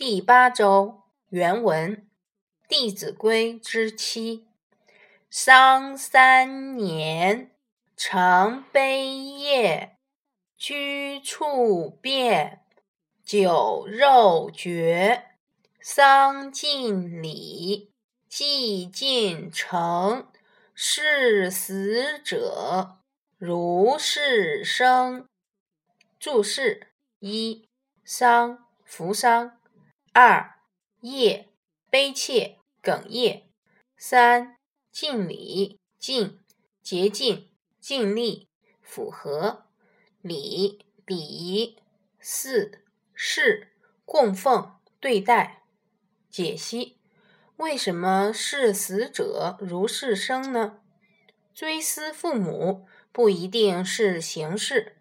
第八周原文《弟子规》之七：丧三年，常悲咽，居处变，酒肉绝。丧尽礼，祭尽诚，事死者如是生。注释一：丧，扶丧。二业悲切哽咽，三尽礼尽竭尽尽力符合礼礼仪，四事供奉对待。解析：为什么视死者如是生呢？追思父母不一定是形式，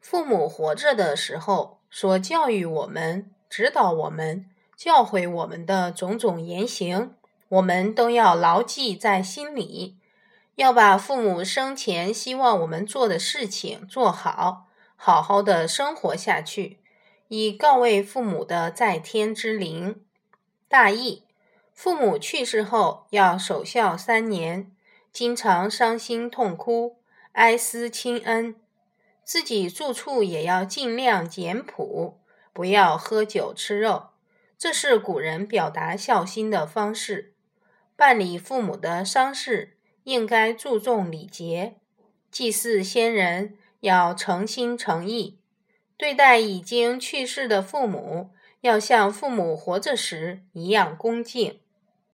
父母活着的时候所教育我们。指导我们、教诲我们的种种言行，我们都要牢记在心里，要把父母生前希望我们做的事情做好，好好的生活下去，以告慰父母的在天之灵。大意：父母去世后要守孝三年，经常伤心痛哭、哀思亲恩，自己住处也要尽量简朴。不要喝酒吃肉，这是古人表达孝心的方式。办理父母的丧事，应该注重礼节。祭祀先人要诚心诚意，对待已经去世的父母，要像父母活着时一样恭敬。